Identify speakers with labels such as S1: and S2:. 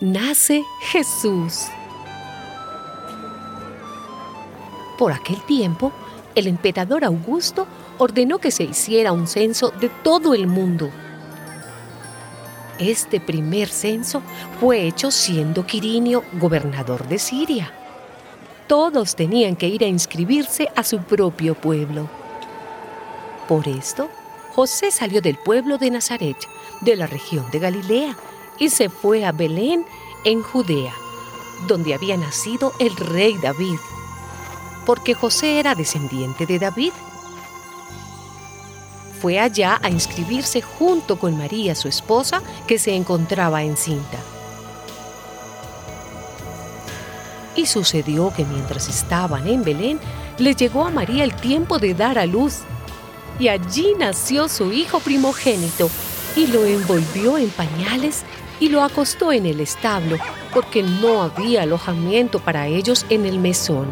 S1: nace Jesús. Por aquel tiempo, el emperador Augusto ordenó que se hiciera un censo de todo el mundo. Este primer censo fue hecho siendo Quirinio gobernador de Siria. Todos tenían que ir a inscribirse a su propio pueblo. Por esto, José salió del pueblo de Nazaret, de la región de Galilea, y se fue a Belén, en Judea, donde había nacido el rey David, porque José era descendiente de David. Fue allá a inscribirse junto con María, su esposa, que se encontraba encinta. Y sucedió que mientras estaban en Belén, le llegó a María el tiempo de dar a luz. Y allí nació su hijo primogénito, y lo envolvió en pañales y lo acostó en el establo, porque no había alojamiento para ellos en el mesón.